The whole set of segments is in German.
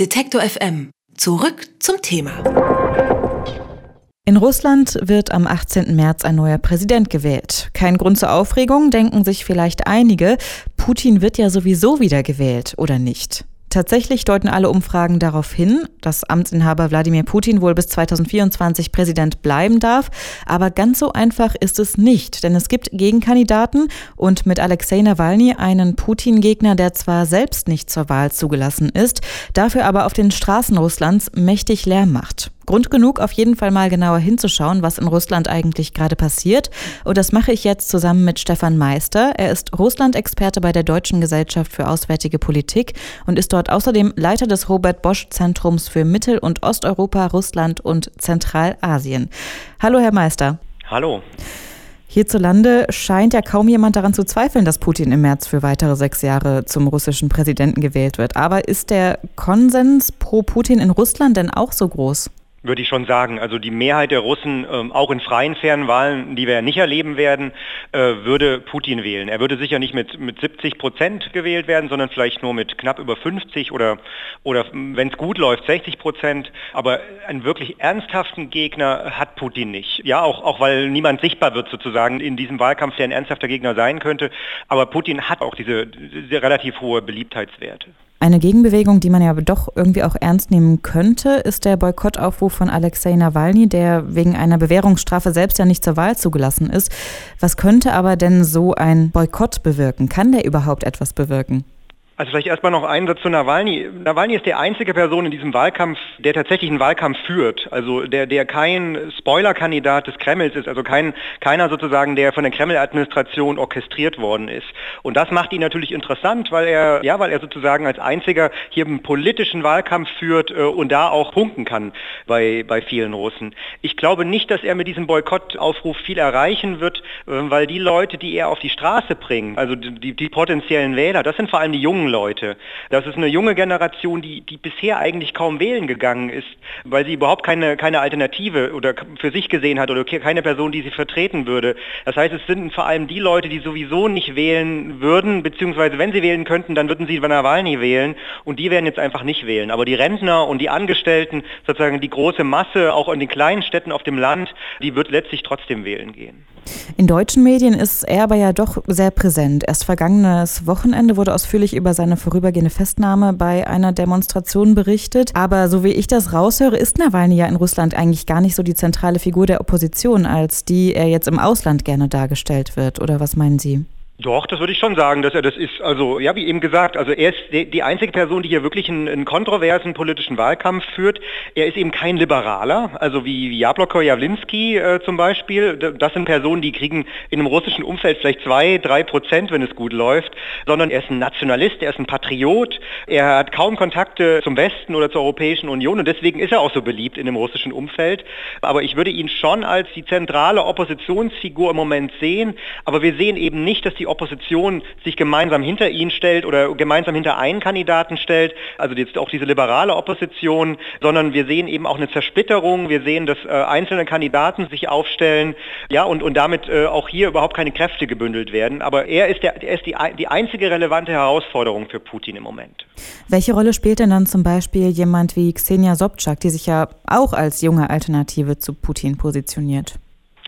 Detektor FM. Zurück zum Thema. In Russland wird am 18. März ein neuer Präsident gewählt. Kein Grund zur Aufregung, denken sich vielleicht einige. Putin wird ja sowieso wieder gewählt, oder nicht? Tatsächlich deuten alle Umfragen darauf hin, dass Amtsinhaber Wladimir Putin wohl bis 2024 Präsident bleiben darf. Aber ganz so einfach ist es nicht, denn es gibt Gegenkandidaten und mit Alexei Nawalny einen Putin-Gegner, der zwar selbst nicht zur Wahl zugelassen ist, dafür aber auf den Straßen Russlands mächtig Lärm macht. Grund genug, auf jeden Fall mal genauer hinzuschauen, was in Russland eigentlich gerade passiert. Und das mache ich jetzt zusammen mit Stefan Meister. Er ist Russland-Experte bei der Deutschen Gesellschaft für Auswärtige Politik und ist dort außerdem Leiter des Robert Bosch Zentrums für Mittel- und Osteuropa, Russland und Zentralasien. Hallo, Herr Meister. Hallo. Hierzulande scheint ja kaum jemand daran zu zweifeln, dass Putin im März für weitere sechs Jahre zum russischen Präsidenten gewählt wird. Aber ist der Konsens pro Putin in Russland denn auch so groß? Würde ich schon sagen. Also die Mehrheit der Russen, ähm, auch in freien, fairen Wahlen, die wir ja nicht erleben werden, äh, würde Putin wählen. Er würde sicher nicht mit, mit 70 Prozent gewählt werden, sondern vielleicht nur mit knapp über 50 oder, oder wenn es gut läuft, 60 Prozent. Aber einen wirklich ernsthaften Gegner hat Putin nicht. Ja, auch, auch weil niemand sichtbar wird sozusagen in diesem Wahlkampf, der ein ernsthafter Gegner sein könnte. Aber Putin hat auch diese, diese relativ hohe Beliebtheitswerte. Eine Gegenbewegung, die man ja doch irgendwie auch ernst nehmen könnte, ist der Boykottaufruf von Alexei Nawalny, der wegen einer Bewährungsstrafe selbst ja nicht zur Wahl zugelassen ist. Was könnte aber denn so ein Boykott bewirken? Kann der überhaupt etwas bewirken? Also vielleicht erstmal noch ein Satz zu Nawalny. Nawalny ist die einzige Person in diesem Wahlkampf, der tatsächlich einen Wahlkampf führt. Also der, der kein Spoilerkandidat des Kremls ist, also kein, keiner sozusagen, der von der Kreml-Administration orchestriert worden ist. Und das macht ihn natürlich interessant, weil er, ja, weil er sozusagen als einziger hier einen politischen Wahlkampf führt äh, und da auch punkten kann bei, bei vielen Russen. Ich glaube nicht, dass er mit diesem Boykottaufruf viel erreichen wird, äh, weil die Leute, die er auf die Straße bringt, also die, die potenziellen Wähler, das sind vor allem die jungen jungen Leute. Das ist eine junge Generation, die, die bisher eigentlich kaum wählen gegangen ist, weil sie überhaupt keine, keine Alternative oder für sich gesehen hat oder keine Person, die sie vertreten würde. Das heißt, es sind vor allem die Leute, die sowieso nicht wählen würden, beziehungsweise wenn sie wählen könnten, dann würden sie Nawalny wählen und die werden jetzt einfach nicht wählen. Aber die Rentner und die Angestellten, sozusagen die große Masse, auch in den kleinen Städten auf dem Land, die wird letztlich trotzdem wählen gehen. In deutschen Medien ist er aber ja doch sehr präsent. Erst vergangenes Wochenende wurde ausführlich über seine vorübergehende Festnahme bei einer Demonstration berichtet. Aber so wie ich das raushöre, ist Nawalny ja in Russland eigentlich gar nicht so die zentrale Figur der Opposition, als die er jetzt im Ausland gerne dargestellt wird. Oder was meinen Sie? Doch, das würde ich schon sagen, dass er das ist. Also ja, wie eben gesagt, also er ist die, einzige Person, die hier wirklich einen, einen, kontroversen politischen Wahlkampf führt. Er ist eben kein Liberaler, also wie, wie Jabloko Jawlinski äh, zum Beispiel. Das sind Personen, die kriegen in einem russischen Umfeld vielleicht zwei, drei Prozent, wenn es gut läuft, sondern er ist ein Nationalist, er ist ein Patriot, er hat kaum Kontakte zum Westen oder zur Europäischen Union und deswegen ist er auch so beliebt in dem russischen Umfeld. Aber ich würde ihn schon als die zentrale Oppositionsfigur im Moment sehen, aber wir sehen eben nicht, dass die die Opposition sich gemeinsam hinter ihn stellt oder gemeinsam hinter einen Kandidaten stellt, also jetzt auch diese liberale Opposition, sondern wir sehen eben auch eine Zersplitterung, wir sehen, dass äh, einzelne Kandidaten sich aufstellen, ja, und, und damit äh, auch hier überhaupt keine Kräfte gebündelt werden. Aber er ist, der, er ist die, die einzige relevante Herausforderung für Putin im Moment. Welche Rolle spielt denn dann zum Beispiel jemand wie Xenia Sobczak, die sich ja auch als junge Alternative zu Putin positioniert?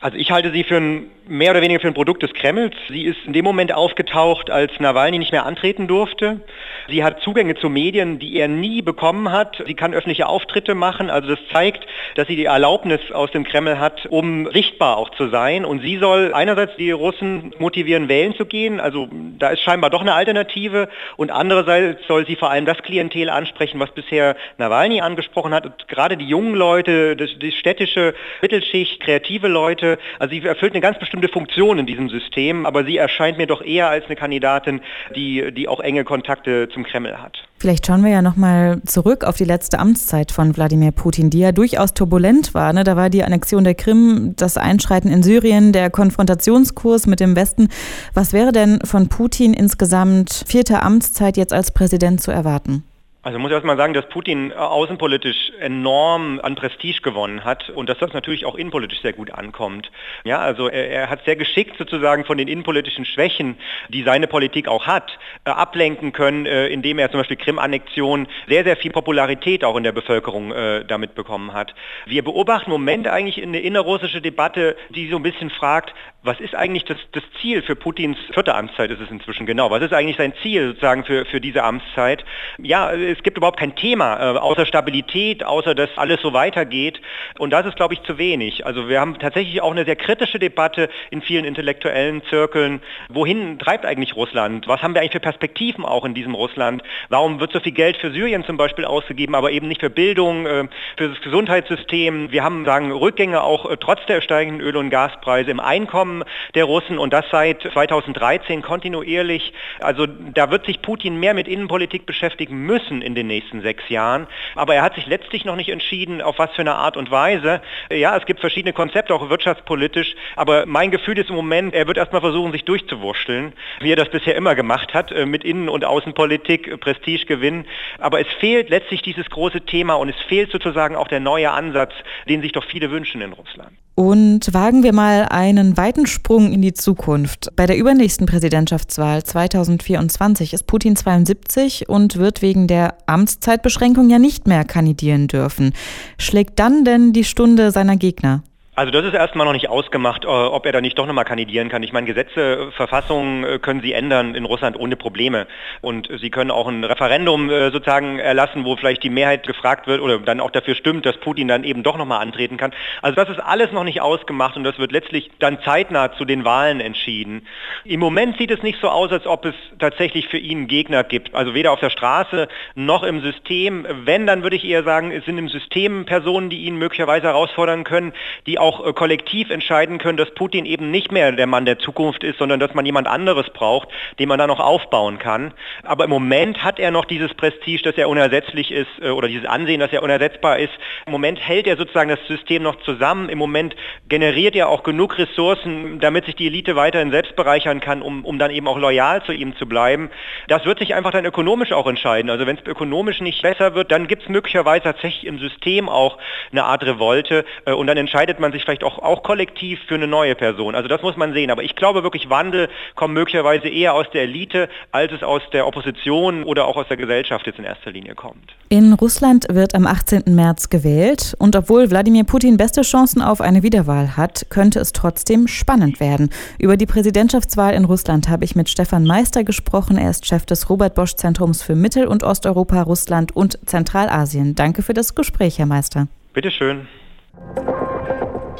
Also ich halte sie für ein mehr oder weniger für ein Produkt des Kremls. Sie ist in dem Moment aufgetaucht, als Nawalny nicht mehr antreten durfte. Sie hat Zugänge zu Medien, die er nie bekommen hat. Sie kann öffentliche Auftritte machen. Also das zeigt, dass sie die Erlaubnis aus dem Kreml hat, um sichtbar auch zu sein. Und sie soll einerseits die Russen motivieren, wählen zu gehen. Also da ist scheinbar doch eine Alternative. Und andererseits soll sie vor allem das Klientel ansprechen, was bisher Nawalny angesprochen hat. Und gerade die jungen Leute, die städtische Mittelschicht, kreative Leute. Also sie erfüllt eine ganz bestimmte bestimmte Funktion in diesem System, aber sie erscheint mir doch eher als eine Kandidatin, die, die auch enge Kontakte zum Kreml hat. Vielleicht schauen wir ja nochmal zurück auf die letzte Amtszeit von Wladimir Putin, die ja durchaus turbulent war. Ne? Da war die Annexion der Krim, das Einschreiten in Syrien, der Konfrontationskurs mit dem Westen. Was wäre denn von Putin insgesamt vierter Amtszeit jetzt als Präsident zu erwarten? Also muss erst mal sagen, dass Putin außenpolitisch enorm an Prestige gewonnen hat und dass das natürlich auch innenpolitisch sehr gut ankommt. Ja, also er, er hat sehr geschickt sozusagen von den innenpolitischen Schwächen, die seine Politik auch hat, äh, ablenken können, äh, indem er zum Beispiel Krim-Annexion sehr, sehr viel Popularität auch in der Bevölkerung äh, damit bekommen hat. Wir beobachten im Moment eigentlich eine innerrussische Debatte, die so ein bisschen fragt, was ist eigentlich das, das Ziel für Putins vierte Amtszeit ist es inzwischen genau? Was ist eigentlich sein Ziel sozusagen für, für diese Amtszeit? Ja, es gibt überhaupt kein Thema äh, außer Stabilität, außer dass alles so weitergeht. Und das ist, glaube ich, zu wenig. Also wir haben tatsächlich auch eine sehr kritische Debatte in vielen intellektuellen Zirkeln. Wohin treibt eigentlich Russland? Was haben wir eigentlich für Perspektiven auch in diesem Russland? Warum wird so viel Geld für Syrien zum Beispiel ausgegeben, aber eben nicht für Bildung, äh, für das Gesundheitssystem? Wir haben, sagen, Rückgänge auch äh, trotz der steigenden Öl- und Gaspreise im Einkommen der Russen und das seit 2013 kontinuierlich. Also da wird sich Putin mehr mit Innenpolitik beschäftigen müssen in den nächsten sechs Jahren. Aber er hat sich letztlich noch nicht entschieden, auf was für eine Art und Weise. Ja, es gibt verschiedene Konzepte, auch wirtschaftspolitisch. Aber mein Gefühl ist im Moment, er wird erstmal versuchen, sich durchzuwurschteln, wie er das bisher immer gemacht hat, äh, mit Innen- und Außenpolitik, äh, Prestige gewinnen. Aber es fehlt letztlich dieses große Thema und es fehlt sozusagen auch der neue Ansatz, den sich doch viele wünschen in Russland. Und wagen wir mal einen weiten Sprung in die Zukunft. Bei der übernächsten Präsidentschaftswahl 2024 ist Putin 72 und wird wegen der Amtszeitbeschränkung ja nicht mehr kandidieren dürfen. Schlägt dann denn die Stunde seiner Gegner? Also das ist erstmal noch nicht ausgemacht, äh, ob er da nicht doch nochmal kandidieren kann. Ich meine, Gesetze, Verfassungen äh, können Sie ändern in Russland ohne Probleme. Und Sie können auch ein Referendum äh, sozusagen erlassen, wo vielleicht die Mehrheit gefragt wird oder dann auch dafür stimmt, dass Putin dann eben doch nochmal antreten kann. Also das ist alles noch nicht ausgemacht und das wird letztlich dann zeitnah zu den Wahlen entschieden. Im Moment sieht es nicht so aus, als ob es tatsächlich für ihn Gegner gibt. Also weder auf der Straße noch im System. Wenn, dann würde ich eher sagen, es sind im System Personen, die ihn möglicherweise herausfordern können, die auch auch äh, kollektiv entscheiden können, dass Putin eben nicht mehr der Mann der Zukunft ist, sondern dass man jemand anderes braucht, den man dann noch aufbauen kann. Aber im Moment hat er noch dieses Prestige, dass er unersetzlich ist äh, oder dieses Ansehen, dass er unersetzbar ist. Im Moment hält er sozusagen das System noch zusammen. Im Moment generiert er auch genug Ressourcen, damit sich die Elite weiterhin selbst bereichern kann, um, um dann eben auch loyal zu ihm zu bleiben. Das wird sich einfach dann ökonomisch auch entscheiden. Also wenn es ökonomisch nicht besser wird, dann gibt es möglicherweise tatsächlich im System auch eine Art Revolte äh, und dann entscheidet man sich vielleicht auch, auch kollektiv für eine neue Person. Also das muss man sehen. Aber ich glaube wirklich, Wandel kommt möglicherweise eher aus der Elite, als es aus der Opposition oder auch aus der Gesellschaft jetzt in erster Linie kommt. In Russland wird am 18. März gewählt. Und obwohl Wladimir Putin beste Chancen auf eine Wiederwahl hat, könnte es trotzdem spannend werden. Über die Präsidentschaftswahl in Russland habe ich mit Stefan Meister gesprochen. Er ist Chef des Robert Bosch Zentrums für Mittel- und Osteuropa, Russland und Zentralasien. Danke für das Gespräch, Herr Meister. Bitteschön.